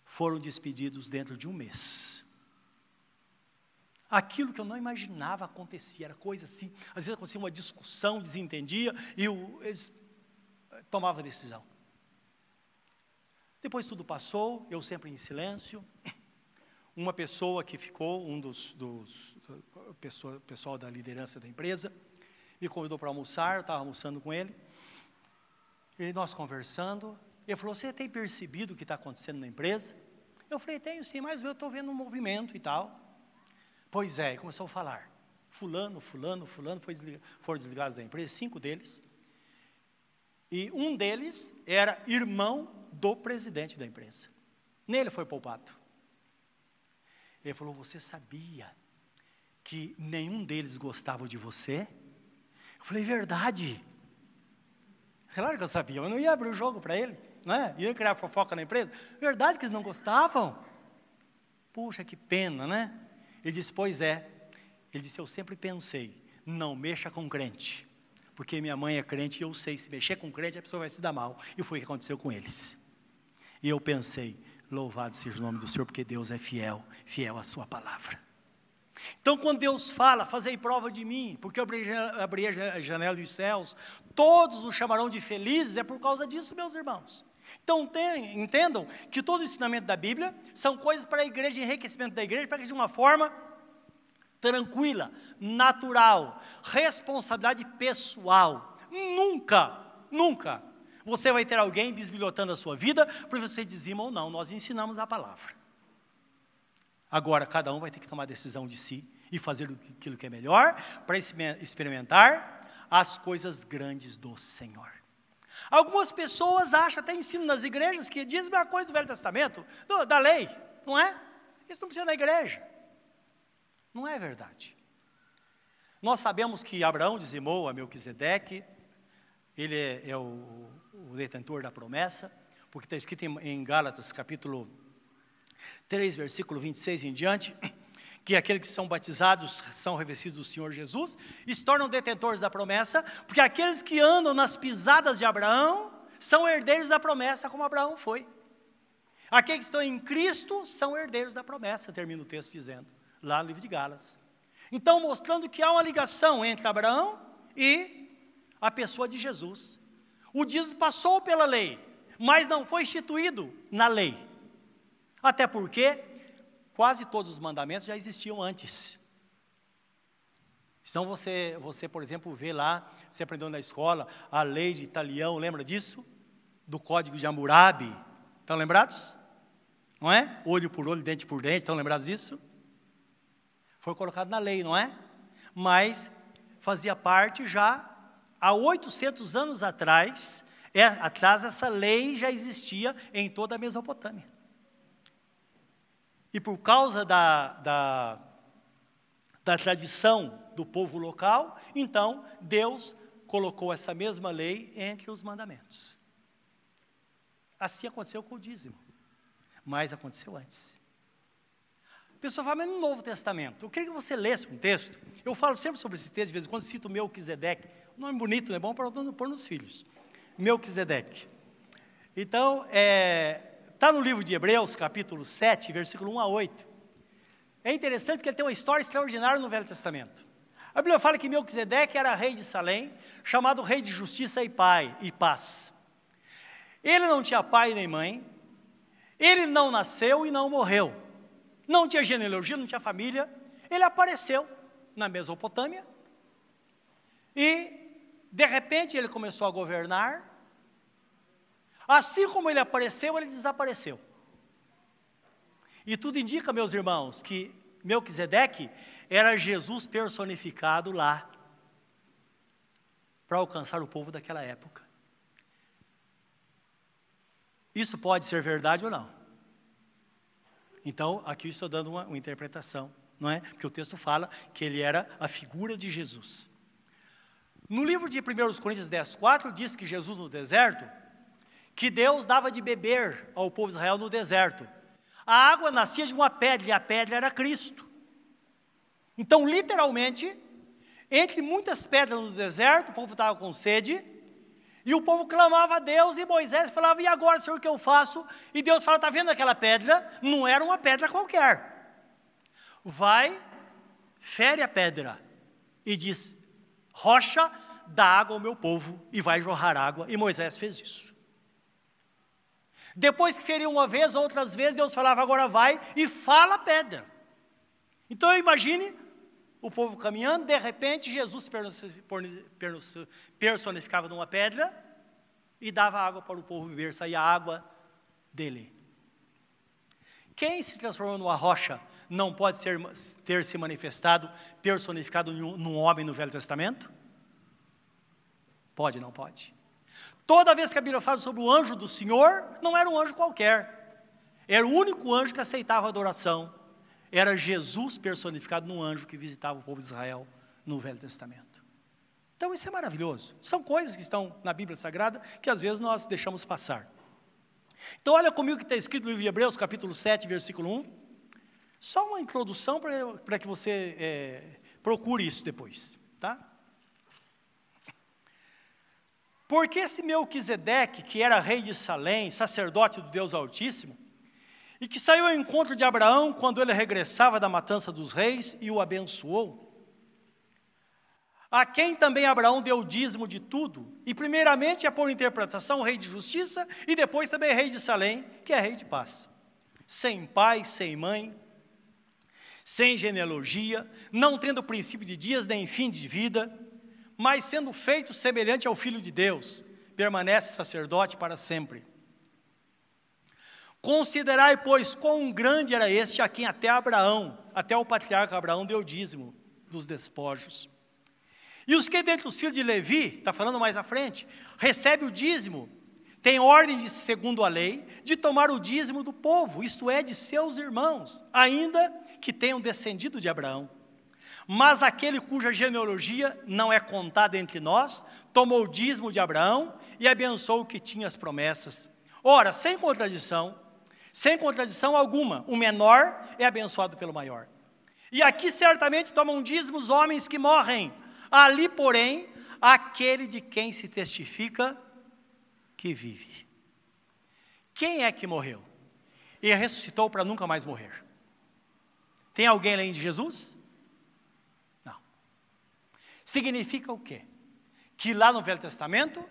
[SPEAKER 1] foram despedidos dentro de um mês. Aquilo que eu não imaginava acontecia, era coisa assim. Às vezes acontecia uma discussão, desentendia, e o, eles tomavam a decisão. Depois tudo passou, eu sempre em silêncio. Uma pessoa que ficou, um dos, dos pessoa, pessoal da liderança da empresa, me convidou para almoçar, eu estava almoçando com ele. E nós conversando, ele falou: Você tem percebido o que está acontecendo na empresa? Eu falei: Tenho sim, mas eu estou vendo um movimento e tal. Pois é, ele começou a falar. Fulano, fulano, fulano foi foram desligados da empresa, cinco deles. E um deles era irmão do presidente da empresa. Nele foi poupado. Ele falou: Você sabia que nenhum deles gostava de você? Eu falei: Verdade. Claro que eu sabia, eu não ia abrir o jogo para ele, não é? Ia criar fofoca na empresa. Verdade que eles não gostavam? Puxa, que pena, né? Ele disse: Pois é. Ele disse: Eu sempre pensei, não mexa com crente. Porque minha mãe é crente e eu sei, se mexer com crente, a pessoa vai se dar mal. E foi o que aconteceu com eles. E eu pensei, louvado seja o nome do Senhor, porque Deus é fiel, fiel à sua palavra. Então, quando Deus fala, fazei prova de mim, porque eu abri, a janela dos céus, todos os chamarão de felizes, é por causa disso, meus irmãos. Então, tem, entendam que todo o ensinamento da Bíblia são coisas para a igreja, enriquecimento da igreja, para que de uma forma tranquila, natural, responsabilidade pessoal. Nunca, nunca você vai ter alguém bisbilhotando a sua vida para você dizima ou não. Nós ensinamos a palavra. Agora, cada um vai ter que tomar decisão de si e fazer aquilo que é melhor para experimentar as coisas grandes do Senhor. Algumas pessoas acham, até ensino nas igrejas, que diz a mesma coisa do Velho Testamento, do, da lei, não é? Isso não precisa da igreja. Não é verdade. Nós sabemos que Abraão dizimou a Melquisedeque, ele é, é o, o, detentor da promessa, porque está escrito em, em Gálatas capítulo 3, versículo 26 em diante, que aqueles que são batizados são revestidos do Senhor Jesus e se tornam detentores da promessa, porque aqueles que andam nas pisadas de Abraão são herdeiros da promessa, como Abraão foi. Aqueles que estão em Cristo são herdeiros da promessa, termina o texto dizendo, lá no livro de Gálatas. Então, mostrando que há uma ligação entre Abraão e a pessoa de Jesus. O dízimo passou pela lei, mas não foi instituído na lei. Até porque quase todos os mandamentos já existiam antes. Então você, você, por exemplo, vê lá, você aprendeu na escola, a lei de Italião, lembra disso? Do código de Hammurabi. Estão lembrados? Não é? Olho por olho, dente por dente, estão lembrados disso? Foi colocado na lei, não é? Mas fazia parte já há 800 anos atrás, é, atrás essa lei já existia em toda a Mesopotâmia. E por causa da, da, da tradição do povo local, então Deus colocou essa mesma lei entre os mandamentos. Assim aconteceu com o dízimo, mas aconteceu antes. A pessoa fala, mas no Novo Testamento, eu queria que você lesse um texto. Eu falo sempre sobre esse texto, de vez em quando cito Melquisedeque. Um nome bonito, não é bom para pôr nos filhos. Melquisedeque. Então, está é, tá no livro de Hebreus, capítulo 7, versículo 1 a 8. É interessante porque ele tem uma história extraordinária no Velho Testamento. A Bíblia fala que Melquisedeque era rei de Salém, chamado rei de justiça e pai e paz. Ele não tinha pai nem mãe, ele não nasceu e não morreu. Não tinha genealogia, não tinha família. Ele apareceu na Mesopotâmia e, de repente, ele começou a governar. Assim como ele apareceu, ele desapareceu. E tudo indica, meus irmãos, que Melquisedeque era Jesus personificado lá para alcançar o povo daquela época. Isso pode ser verdade ou não? Então, aqui estou dando uma, uma interpretação, não é? Porque o texto fala que ele era a figura de Jesus. No livro de 1 Coríntios 10, 4, diz que Jesus no deserto, que Deus dava de beber ao povo de Israel no deserto. A água nascia de uma pedra e a pedra era Cristo. Então, literalmente, entre muitas pedras no deserto, o povo estava com sede, e o povo clamava a Deus, e Moisés falava: E agora, Senhor, o que eu faço? E Deus fala: Está vendo aquela pedra? Não era uma pedra qualquer. Vai, fere a pedra, e diz: Rocha, dá água ao meu povo, e vai jorrar água. E Moisés fez isso. Depois que feriu uma vez, outras vezes, Deus falava: Agora vai e fala a pedra. Então imagine o povo caminhando, de repente Jesus personificava numa pedra e dava água para o povo beber, saía água dele. Quem se transformou numa rocha não pode ser, ter se manifestado, personificado num homem no Velho Testamento? Pode, não pode. Toda vez que a Bíblia fala sobre o anjo do Senhor, não era um anjo qualquer. Era o único anjo que aceitava a adoração era Jesus personificado num anjo que visitava o povo de Israel no Velho Testamento. Então isso é maravilhoso. São coisas que estão na Bíblia Sagrada que às vezes nós deixamos passar. Então olha comigo o que está escrito no livro de Hebreus, capítulo 7, versículo 1. Só uma introdução para que você é, procure isso depois, tá? Porque esse Melquisedeque, que era rei de Salém, sacerdote do Deus Altíssimo, e que saiu ao encontro de Abraão quando ele regressava da matança dos reis e o abençoou. A quem também Abraão deu dízimo de tudo, e primeiramente é por interpretação rei de justiça, e depois também rei de Salém, que é rei de paz. Sem pai, sem mãe, sem genealogia, não tendo princípio de dias nem fim de vida, mas sendo feito semelhante ao Filho de Deus, permanece sacerdote para sempre. Considerai, pois, quão grande era este a quem até Abraão, até o patriarca Abraão, deu dízimo dos despojos. E os que dentre os filhos de Levi, está falando mais à frente, recebe o dízimo, tem ordem, de, segundo a lei, de tomar o dízimo do povo, isto é, de seus irmãos, ainda que tenham descendido de Abraão. Mas aquele cuja genealogia não é contada entre nós, tomou o dízimo de Abraão e abençoou o que tinha as promessas. Ora, sem contradição, sem contradição alguma, o menor é abençoado pelo maior. E aqui certamente tomam dízimo os homens que morrem. Ali, porém, aquele de quem se testifica que vive. Quem é que morreu? E ressuscitou para nunca mais morrer. Tem alguém além de Jesus? Não. Significa o quê? Que lá no Velho Testamento,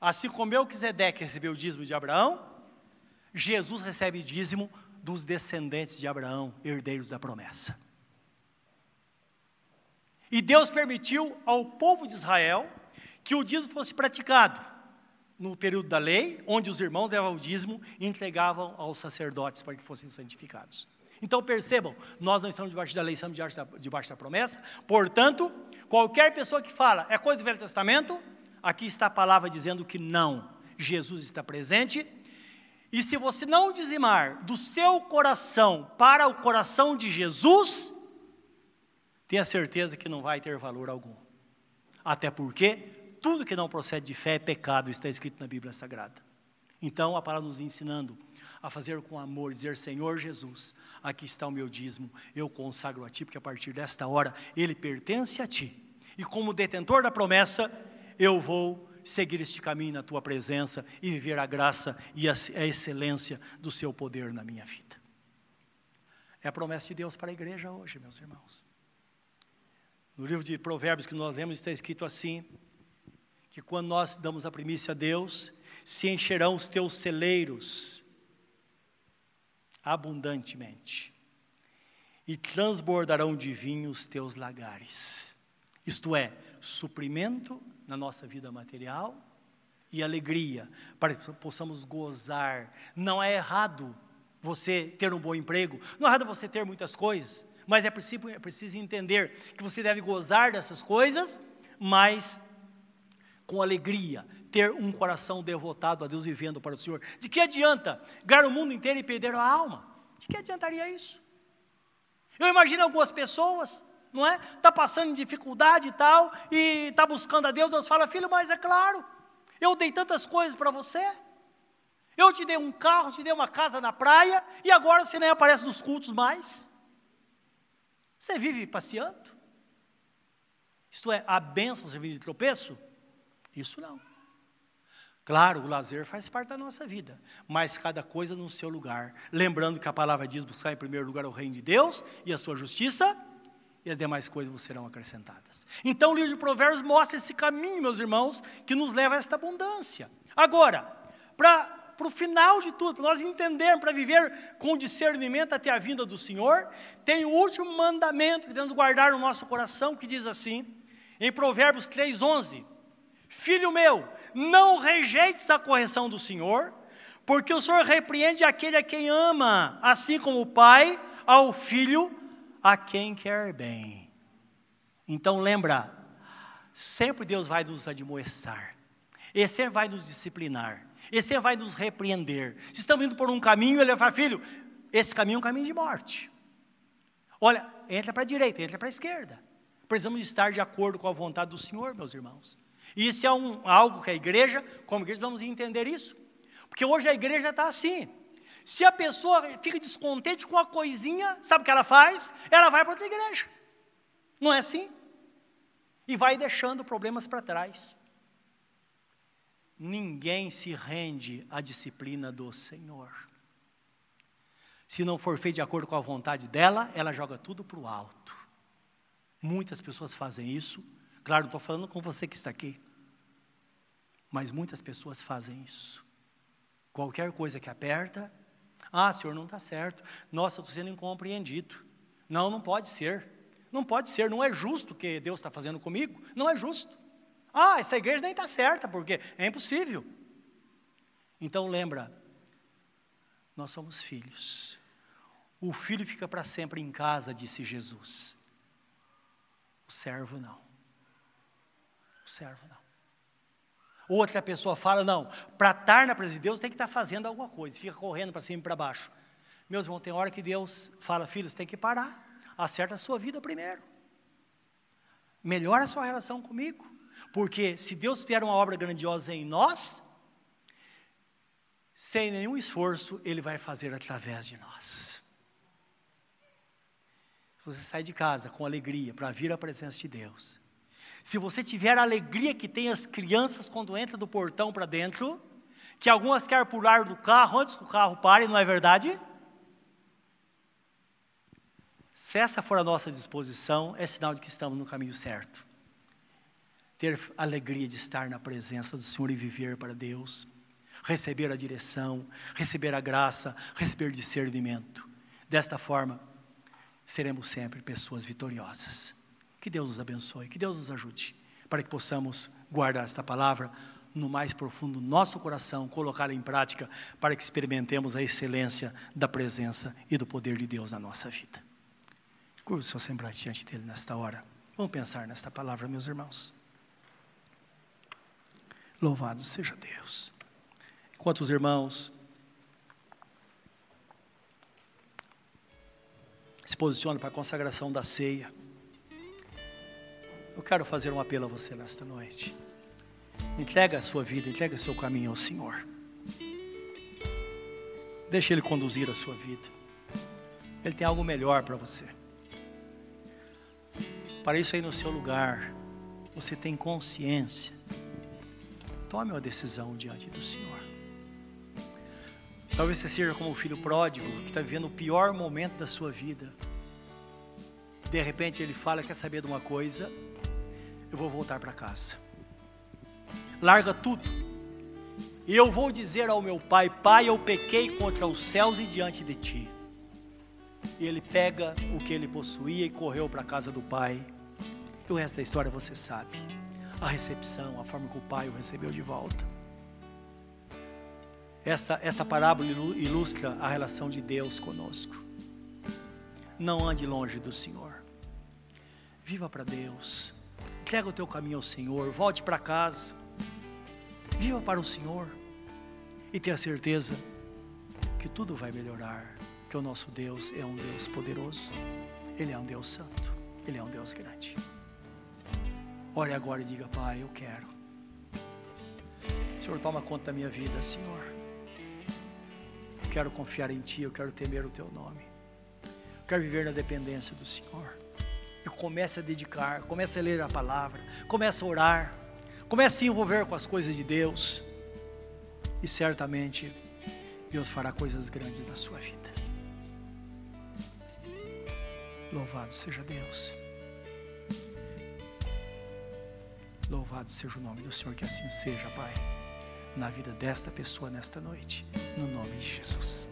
[SPEAKER 1] assim como Melquisedeque recebeu o dízimo de Abraão, Jesus recebe dízimo dos descendentes de Abraão, herdeiros da promessa. E Deus permitiu ao povo de Israel que o dízimo fosse praticado no período da lei, onde os irmãos levavam o dízimo e entregavam aos sacerdotes para que fossem santificados. Então percebam, nós não estamos debaixo da lei, estamos debaixo da, debaixo da promessa, portanto, qualquer pessoa que fala é coisa do Velho Testamento, aqui está a palavra dizendo que não, Jesus está presente, e se você não dizimar do seu coração para o coração de Jesus, tenha certeza que não vai ter valor algum. Até porque tudo que não procede de fé é pecado, está escrito na Bíblia Sagrada. Então, a palavra nos ensinando a fazer com amor, dizer: Senhor Jesus, aqui está o meu dízimo, eu consagro a Ti, porque a partir desta hora ele pertence a Ti. E como detentor da promessa, eu vou seguir este caminho na Tua presença e viver a graça e a excelência do Seu poder na minha vida. É a promessa de Deus para a igreja hoje, meus irmãos. No livro de Provérbios que nós lemos está escrito assim: que quando nós damos a primícia a Deus, se encherão os teus celeiros abundantemente, e transbordarão de vinho os teus lagares. Isto é, suprimento na nossa vida material e alegria, para que possamos gozar. Não é errado você ter um bom emprego, não é errado você ter muitas coisas, mas é preciso, é preciso entender que você deve gozar dessas coisas, mas com alegria, ter um coração devotado a Deus vivendo para o Senhor. De que adianta ganhar o mundo inteiro e perder a alma? De que adiantaria isso? Eu imagino algumas pessoas, não é? Está passando dificuldade e tal, e está buscando a Deus, Deus fala, filho, mas é claro, eu dei tantas coisas para você, eu te dei um carro, te dei uma casa na praia, e agora você nem aparece nos cultos mais. Você vive passeando? Isto é, a bênção servir de tropeço? Isso não. Claro, o lazer faz parte da nossa vida, mas cada coisa no seu lugar. Lembrando que a palavra diz buscar em primeiro lugar o reino de Deus e a sua justiça, e as demais coisas serão acrescentadas. Então o livro de Provérbios mostra esse caminho, meus irmãos, que nos leva a esta abundância. Agora, para para o final de tudo, para nós entendermos, para viver com discernimento até a vinda do Senhor, tem o último mandamento que devemos guardar no nosso coração, que diz assim, em Provérbios 3,11: Filho meu, não rejeites a correção do Senhor, porque o Senhor repreende aquele a quem ama, assim como o pai ao filho a quem quer bem. Então lembra, sempre Deus vai nos admoestar, Ele sempre vai nos disciplinar. Esse vai nos repreender. Se estamos indo por um caminho, ele vai falar, filho, esse caminho é um caminho de morte. Olha, entra para a direita, entra para a esquerda. Precisamos estar de acordo com a vontade do Senhor, meus irmãos. E isso é um, algo que a igreja, como igreja, vamos entender isso. Porque hoje a igreja está assim. Se a pessoa fica descontente com uma coisinha, sabe o que ela faz? Ela vai para outra igreja. Não é assim? E vai deixando problemas para trás ninguém se rende à disciplina do Senhor. Se não for feito de acordo com a vontade dela, ela joga tudo para o alto. Muitas pessoas fazem isso. Claro, estou falando com você que está aqui. Mas muitas pessoas fazem isso. Qualquer coisa que aperta, ah, senhor, não está certo. Nossa, estou sendo incompreendido. Não, não pode ser. Não pode ser, não é justo o que Deus está fazendo comigo. Não é justo. Ah, essa igreja nem está certa, porque é impossível. Então lembra, nós somos filhos. O filho fica para sempre em casa, disse Jesus. O servo não. O servo não. Outra pessoa fala, não, para estar na presença de Deus tem que estar fazendo alguma coisa, fica correndo para cima e para baixo. Meus irmãos, tem hora que Deus fala, filhos, tem que parar, acerta a sua vida primeiro. Melhora a sua relação comigo. Porque se Deus fizer uma obra grandiosa em nós, sem nenhum esforço, Ele vai fazer através de nós. Você sai de casa com alegria para vir à presença de Deus, se você tiver a alegria que tem as crianças quando entram do portão para dentro, que algumas querem pular do carro antes que o carro pare, não é verdade? Se essa for a nossa disposição, é sinal de que estamos no caminho certo. Ter alegria de estar na presença do Senhor e viver para Deus, receber a direção, receber a graça, receber discernimento. Desta forma, seremos sempre pessoas vitoriosas. Que Deus nos abençoe, que Deus nos ajude, para que possamos guardar esta palavra no mais profundo do nosso coração, colocá-la em prática, para que experimentemos a excelência da presença e do poder de Deus na nossa vida. Curva o seu semblante diante dele nesta hora. Vamos pensar nesta palavra, meus irmãos. Louvado seja Deus. Enquanto os irmãos se posicionam para a consagração da ceia, eu quero fazer um apelo a você nesta noite. Entrega a sua vida, entrega o seu caminho ao Senhor. Deixe Ele conduzir a sua vida. Ele tem algo melhor para você. Para isso aí no seu lugar, você tem consciência. Tome uma decisão diante do Senhor. Talvez você seja como o filho pródigo que está vivendo o pior momento da sua vida. De repente ele fala: Quer saber de uma coisa? Eu vou voltar para casa. Larga tudo. E eu vou dizer ao meu pai: Pai, eu pequei contra os céus e diante de ti. E ele pega o que ele possuía e correu para a casa do pai. E o resto da história você sabe. A recepção, a forma que o pai o recebeu de volta. Esta, esta parábola ilustra a relação de Deus conosco. Não ande longe do Senhor. Viva para Deus. Entrega o teu caminho ao Senhor. Volte para casa. Viva para o Senhor. E tenha certeza que tudo vai melhorar que o nosso Deus é um Deus poderoso, Ele é um Deus santo, Ele é um Deus grande. Ore agora e diga, Pai, eu quero. Senhor, toma conta da minha vida, Senhor. Eu quero confiar em Ti, eu quero temer o Teu nome. Eu quero viver na dependência do Senhor e comece a dedicar, comece a ler a palavra, comece a orar, comece a se envolver com as coisas de Deus, e certamente Deus fará coisas grandes na sua vida. Louvado seja Deus. Louvado seja o nome do Senhor, que assim seja, Pai, na vida desta pessoa nesta noite, no nome de Jesus.